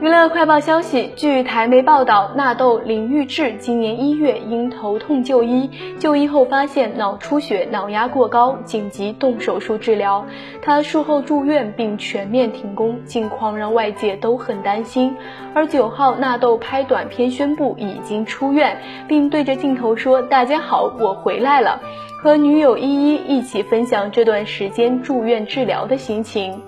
娱乐快报消息，据台媒报道，纳豆林玉志今年一月因头痛就医，就医后发现脑出血、脑压过高，紧急动手术治疗。他术后住院并全面停工，近况让外界都很担心。而九号，纳豆拍短片宣布已经出院，并对着镜头说：“大家好，我回来了。”和女友依依一起分享这段时间住院治疗的心情。